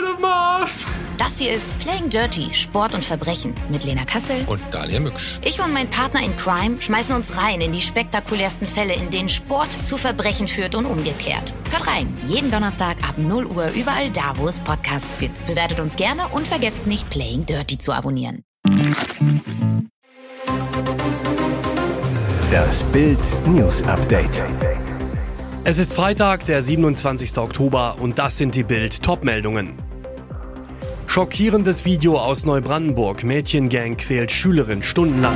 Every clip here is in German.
f out of my house. Das hier ist Playing Dirty, Sport und Verbrechen mit Lena Kassel. Und Dalia Mücksch. Ich und mein Partner in Crime schmeißen uns rein in die spektakulärsten Fälle, in denen Sport zu Verbrechen führt und umgekehrt. Hört rein, jeden Donnerstag ab 0 Uhr überall da, wo es Podcasts gibt. Bewertet uns gerne und vergesst nicht, Playing Dirty zu abonnieren. Das Bild News Update. Es ist Freitag, der 27. Oktober und das sind die Bild Topmeldungen. Schockierendes Video aus Neubrandenburg. Mädchengang quält Schülerin stundenlang.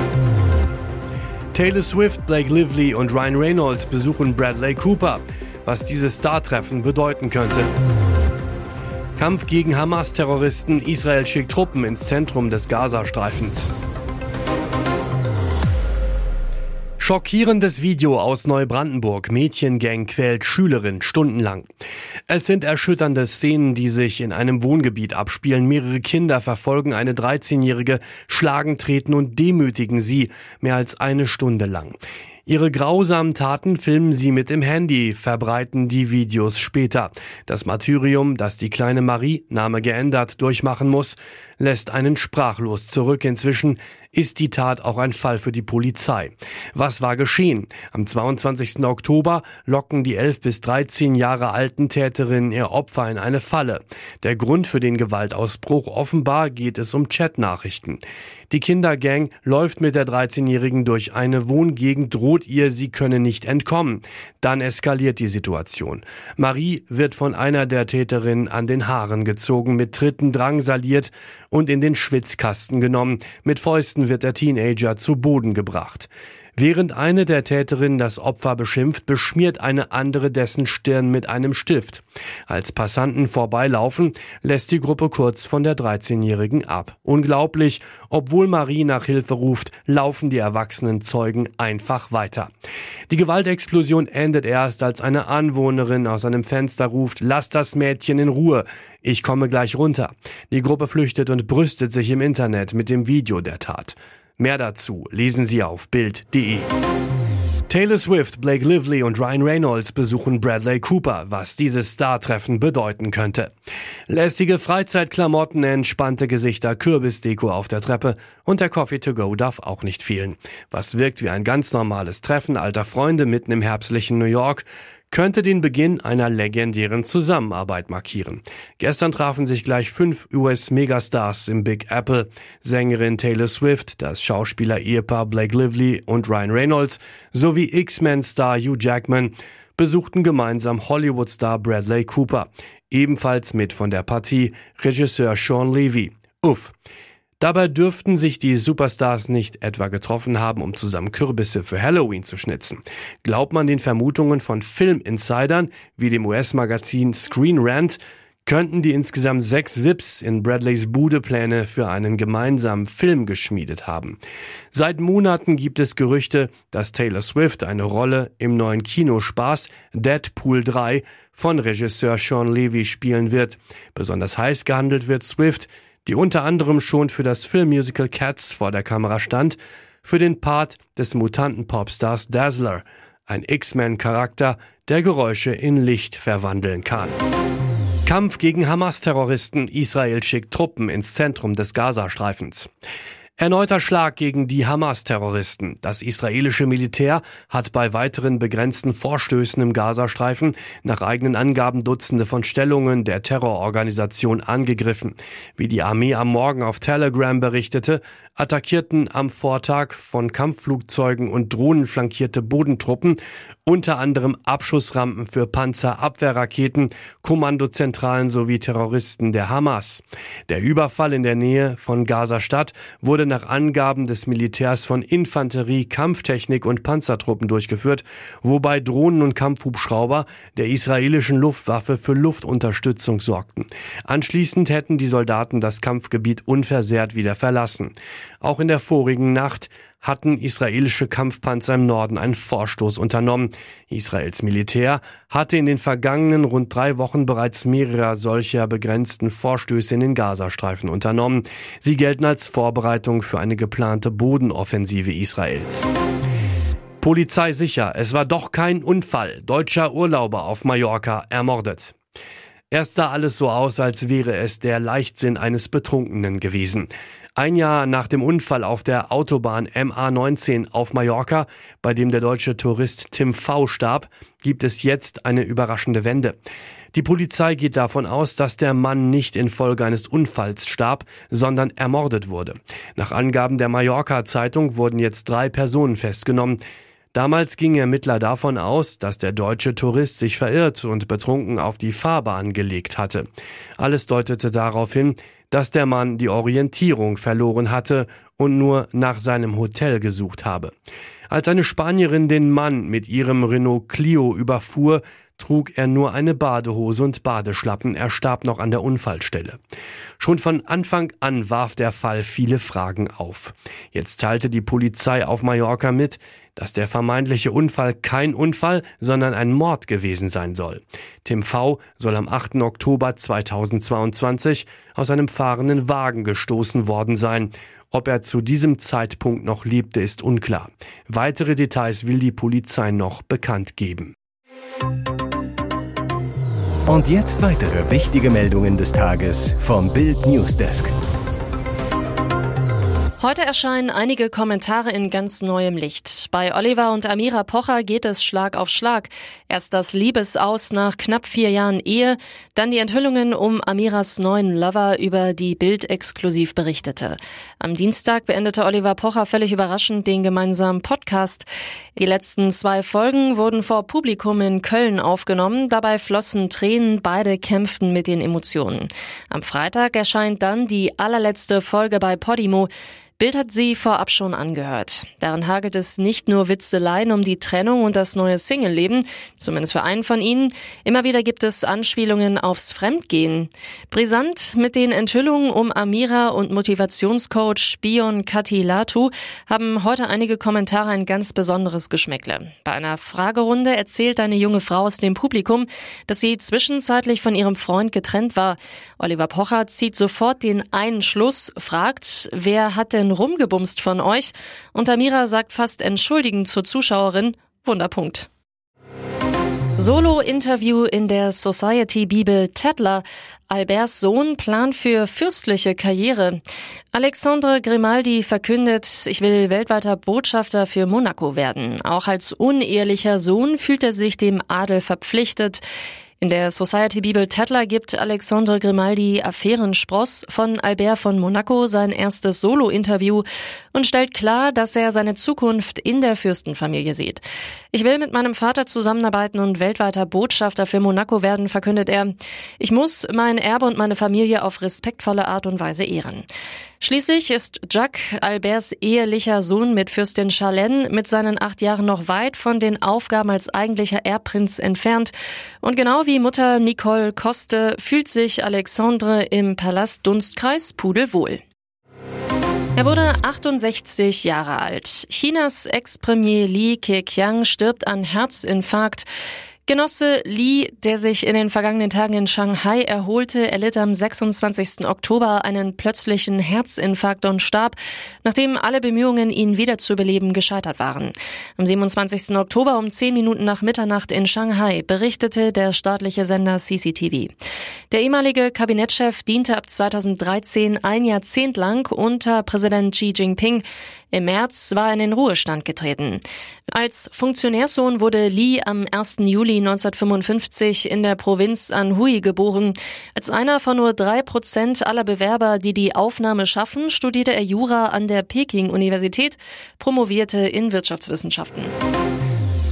Taylor Swift, Blake Lively und Ryan Reynolds besuchen Bradley Cooper. Was dieses Star-Treffen bedeuten könnte. Kampf gegen Hamas-Terroristen. Israel schickt Truppen ins Zentrum des Gazastreifens. Schockierendes Video aus Neubrandenburg. Mädchengang quält Schülerin stundenlang. Es sind erschütternde Szenen, die sich in einem Wohngebiet abspielen. Mehrere Kinder verfolgen eine 13-Jährige, schlagen, treten und demütigen sie mehr als eine Stunde lang. Ihre grausamen Taten filmen sie mit dem Handy, verbreiten die Videos später. Das Martyrium, das die kleine Marie, Name geändert, durchmachen muss, lässt einen sprachlos zurück. Inzwischen ist die Tat auch ein Fall für die Polizei. Was war geschehen? Am 22. Oktober locken die 11 bis 13 Jahre alten Täterinnen ihr Opfer in eine Falle. Der Grund für den Gewaltausbruch offenbar geht es um Chatnachrichten. Die Kindergang läuft mit der 13-Jährigen durch eine Wohngegend, droht ihr, sie könne nicht entkommen. Dann eskaliert die Situation. Marie wird von einer der Täterinnen an den Haaren gezogen, mit Tritten drangsaliert und in den Schwitzkasten genommen. Mit Fäusten wird der Teenager zu Boden gebracht. Während eine der Täterinnen das Opfer beschimpft, beschmiert eine andere dessen Stirn mit einem Stift. Als Passanten vorbeilaufen, lässt die Gruppe kurz von der 13-Jährigen ab. Unglaublich, obwohl Marie nach Hilfe ruft, laufen die erwachsenen Zeugen einfach weiter. Die Gewaltexplosion endet erst, als eine Anwohnerin aus einem Fenster ruft, lass das Mädchen in Ruhe, ich komme gleich runter. Die Gruppe flüchtet und brüstet sich im Internet mit dem Video der Tat. Mehr dazu lesen Sie auf Bild.de. Taylor Swift, Blake Lively und Ryan Reynolds besuchen Bradley Cooper, was dieses Star-Treffen bedeuten könnte. Lässige Freizeitklamotten, entspannte Gesichter, Kürbisdeko auf der Treppe und der Coffee to go darf auch nicht fehlen. Was wirkt wie ein ganz normales Treffen alter Freunde mitten im herbstlichen New York, könnte den Beginn einer legendären Zusammenarbeit markieren. Gestern trafen sich gleich fünf US-Megastars im Big Apple. Sängerin Taylor Swift, das Schauspieler-Ehepaar Blake Lively und Ryan Reynolds sowie X-Men-Star Hugh Jackman besuchten gemeinsam Hollywood-Star Bradley Cooper. Ebenfalls mit von der Partie Regisseur Sean Levy. Uff. Dabei dürften sich die Superstars nicht etwa getroffen haben, um zusammen Kürbisse für Halloween zu schnitzen. Glaubt man den Vermutungen von Filminsidern wie dem US-Magazin Screen Rant, könnten die insgesamt sechs Vips in Bradleys Bude Pläne für einen gemeinsamen Film geschmiedet haben. Seit Monaten gibt es Gerüchte, dass Taylor Swift eine Rolle im neuen Kinospaß Deadpool 3 von Regisseur Sean Levy spielen wird. Besonders heiß gehandelt wird Swift, die unter anderem schon für das Filmmusical Cats vor der Kamera stand, für den Part des Mutanten-Popstars Dazzler, ein X-Men-Charakter, der Geräusche in Licht verwandeln kann. Kampf gegen Hamas-Terroristen. Israel schickt Truppen ins Zentrum des Gazastreifens. Erneuter Schlag gegen die Hamas-Terroristen. Das israelische Militär hat bei weiteren begrenzten Vorstößen im Gazastreifen nach eigenen Angaben Dutzende von Stellungen der Terrororganisation angegriffen. Wie die Armee am Morgen auf Telegram berichtete, attackierten am Vortag von Kampfflugzeugen und Drohnen flankierte Bodentruppen unter anderem Abschussrampen für Panzerabwehrraketen, Kommandozentralen sowie Terroristen der Hamas. Der Überfall in der Nähe von Gaza-Stadt wurde nach Angaben des Militärs von Infanterie, Kampftechnik und Panzertruppen durchgeführt, wobei Drohnen und Kampfhubschrauber der israelischen Luftwaffe für Luftunterstützung sorgten. Anschließend hätten die Soldaten das Kampfgebiet unversehrt wieder verlassen. Auch in der vorigen Nacht hatten israelische Kampfpanzer im Norden einen Vorstoß unternommen. Israels Militär hatte in den vergangenen rund drei Wochen bereits mehrere solcher begrenzten Vorstöße in den Gazastreifen unternommen. Sie gelten als Vorbereitung für eine geplante Bodenoffensive Israels. Polizei sicher, es war doch kein Unfall. Deutscher Urlauber auf Mallorca ermordet. Erst sah alles so aus, als wäre es der Leichtsinn eines Betrunkenen gewesen. Ein Jahr nach dem Unfall auf der Autobahn MA19 auf Mallorca, bei dem der deutsche Tourist Tim V starb, gibt es jetzt eine überraschende Wende. Die Polizei geht davon aus, dass der Mann nicht infolge eines Unfalls starb, sondern ermordet wurde. Nach Angaben der Mallorca Zeitung wurden jetzt drei Personen festgenommen. Damals gingen Ermittler davon aus, dass der deutsche Tourist sich verirrt und betrunken auf die Fahrbahn gelegt hatte. Alles deutete darauf hin, dass der Mann die Orientierung verloren hatte und nur nach seinem Hotel gesucht habe. Als eine Spanierin den Mann mit ihrem Renault Clio überfuhr, trug er nur eine Badehose und Badeschlappen. Er starb noch an der Unfallstelle. Schon von Anfang an warf der Fall viele Fragen auf. Jetzt teilte die Polizei auf Mallorca mit, dass der vermeintliche Unfall kein Unfall, sondern ein Mord gewesen sein soll. Tim V. soll am 8. Oktober 2022 aus einem fahrenden Wagen gestoßen worden sein. Ob er zu diesem Zeitpunkt noch lebte, ist unklar. Weitere Details will die Polizei noch bekannt geben. Und jetzt weitere wichtige Meldungen des Tages vom Bild Newsdesk. Heute erscheinen einige Kommentare in ganz neuem Licht. Bei Oliver und Amira Pocher geht es Schlag auf Schlag. Erst das Liebesaus nach knapp vier Jahren Ehe, dann die Enthüllungen um Amiras neuen Lover, über die Bild exklusiv berichtete. Am Dienstag beendete Oliver Pocher völlig überraschend den gemeinsamen Podcast. Die letzten zwei Folgen wurden vor Publikum in Köln aufgenommen. Dabei flossen Tränen, beide kämpften mit den Emotionen. Am Freitag erscheint dann die allerletzte Folge bei Podimo. Bild hat sie vorab schon angehört. Darin hagelt es nicht nur Witzeleien um die Trennung und das neue Single-Leben, zumindest für einen von ihnen. Immer wieder gibt es Anspielungen aufs Fremdgehen. Brisant mit den Enthüllungen um Amira und Motivationscoach Bion Katilatu haben heute einige Kommentare ein ganz besonderes Geschmäckle. Bei einer Fragerunde erzählt eine junge Frau aus dem Publikum, dass sie zwischenzeitlich von ihrem Freund getrennt war. Oliver Pocher zieht sofort den einen Schluss, fragt, wer hat denn denn rumgebumst von euch? Und Amira sagt fast entschuldigend zur Zuschauerin, Wunderpunkt. Solo-Interview in der Society-Bibel Tedler. Alberts Sohn plant für fürstliche Karriere. Alexandre Grimaldi verkündet, ich will weltweiter Botschafter für Monaco werden. Auch als unehelicher Sohn fühlt er sich dem Adel verpflichtet. In der Society Bibel Tedler gibt Alexandre Grimaldi Affärenspross von Albert von Monaco sein erstes Solo-Interview und stellt klar, dass er seine Zukunft in der Fürstenfamilie sieht. Ich will mit meinem Vater zusammenarbeiten und weltweiter Botschafter für Monaco werden, verkündet er. Ich muss mein Erbe und meine Familie auf respektvolle Art und Weise ehren. Schließlich ist Jacques, Alberts ehelicher Sohn mit Fürstin Charlene, mit seinen acht Jahren noch weit von den Aufgaben als eigentlicher Erbprinz entfernt. Und genau wie Mutter Nicole Koste fühlt sich Alexandre im Palast Dunstkreis pudelwohl. Er wurde 68 Jahre alt. Chinas Ex-Premier Li Keqiang stirbt an Herzinfarkt. Genosse Li, der sich in den vergangenen Tagen in Shanghai erholte, erlitt am 26. Oktober einen plötzlichen Herzinfarkt und starb, nachdem alle Bemühungen, ihn wiederzubeleben, gescheitert waren. Am 27. Oktober um 10 Minuten nach Mitternacht in Shanghai berichtete der staatliche Sender CCTV. Der ehemalige Kabinettschef diente ab 2013 ein Jahrzehnt lang unter Präsident Xi Jinping. Im März war er in den Ruhestand getreten. Als Funktionärssohn wurde Li am 1. Juli 1955 in der Provinz Anhui geboren. Als einer von nur drei Prozent aller Bewerber, die die Aufnahme schaffen, studierte er Jura an der Peking-Universität, promovierte in Wirtschaftswissenschaften.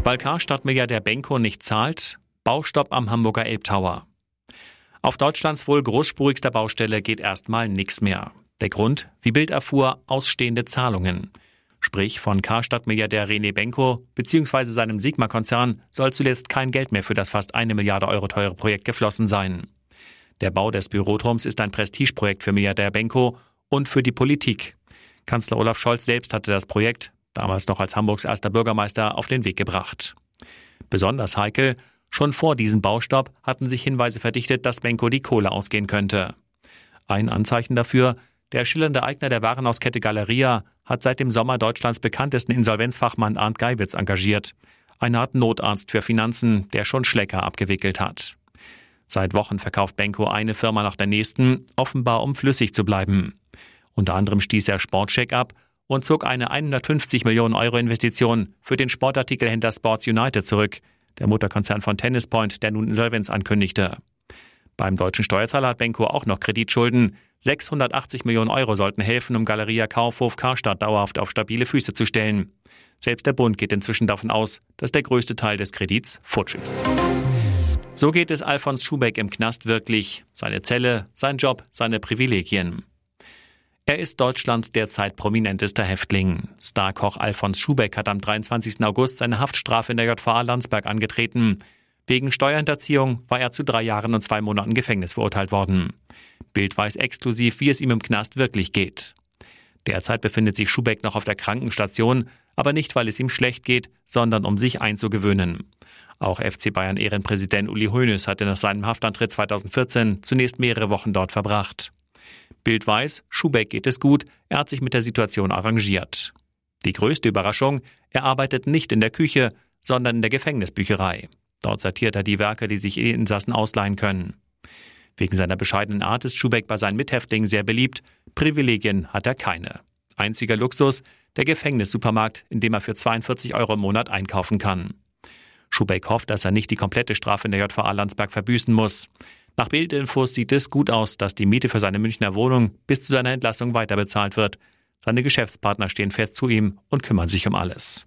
Balkarstadtmilliardär Benko nicht zahlt, Baustopp am Hamburger Elbtower. Auf Deutschlands wohl großspurigster Baustelle geht erstmal nichts mehr. Der Grund, wie Bild erfuhr, ausstehende Zahlungen. Sprich, von Karstadt-Milliardär René Benko bzw. seinem Sigma-Konzern soll zuletzt kein Geld mehr für das fast eine Milliarde Euro teure Projekt geflossen sein. Der Bau des Büroturms ist ein Prestigeprojekt für Milliardär Benko und für die Politik. Kanzler Olaf Scholz selbst hatte das Projekt, damals noch als Hamburgs erster Bürgermeister, auf den Weg gebracht. Besonders heikel, schon vor diesem Baustopp hatten sich Hinweise verdichtet, dass Benko die Kohle ausgehen könnte. Ein Anzeichen dafür, der schillernde Eigner der Warenhauskette Galeria hat seit dem Sommer Deutschlands bekanntesten Insolvenzfachmann Arndt Geiwitz engagiert. Eine Art Notarzt für Finanzen, der schon Schlecker abgewickelt hat. Seit Wochen verkauft Benko eine Firma nach der nächsten, offenbar um flüssig zu bleiben. Unter anderem stieß er Sportcheck ab und zog eine 150 Millionen Euro Investition für den Sportartikelhändler Sports United zurück, der Mutterkonzern von Tennis Point, der nun Insolvenz ankündigte. Beim deutschen Steuerzahler hat Benko auch noch Kreditschulden. 680 Millionen Euro sollten helfen, um Galeria Kaufhof Karstadt dauerhaft auf stabile Füße zu stellen. Selbst der Bund geht inzwischen davon aus, dass der größte Teil des Kredits futsch ist. So geht es Alfons Schubeck im Knast wirklich. Seine Zelle, sein Job, seine Privilegien. Er ist Deutschlands derzeit prominentester Häftling. Starkoch Alfons Schubeck hat am 23. August seine Haftstrafe in der JVA Landsberg angetreten. Wegen Steuerhinterziehung war er zu drei Jahren und zwei Monaten Gefängnis verurteilt worden. Bild weiß exklusiv, wie es ihm im Knast wirklich geht. Derzeit befindet sich Schubeck noch auf der Krankenstation, aber nicht, weil es ihm schlecht geht, sondern um sich einzugewöhnen. Auch FC Bayern Ehrenpräsident Uli Hoeneß hatte nach seinem Haftantritt 2014 zunächst mehrere Wochen dort verbracht. Bild weiß, Schubeck geht es gut, er hat sich mit der Situation arrangiert. Die größte Überraschung, er arbeitet nicht in der Küche, sondern in der Gefängnisbücherei. Dort sortiert er die Werke, die sich Insassen ausleihen können. Wegen seiner bescheidenen Art ist Schubeck bei seinen Mithäftlingen sehr beliebt. Privilegien hat er keine. Einziger Luxus, der Gefängnissupermarkt, in dem er für 42 Euro im Monat einkaufen kann. Schubeck hofft, dass er nicht die komplette Strafe in der JVA Landsberg verbüßen muss. Nach Bildinfos sieht es gut aus, dass die Miete für seine Münchner Wohnung bis zu seiner Entlassung weiter bezahlt wird. Seine Geschäftspartner stehen fest zu ihm und kümmern sich um alles.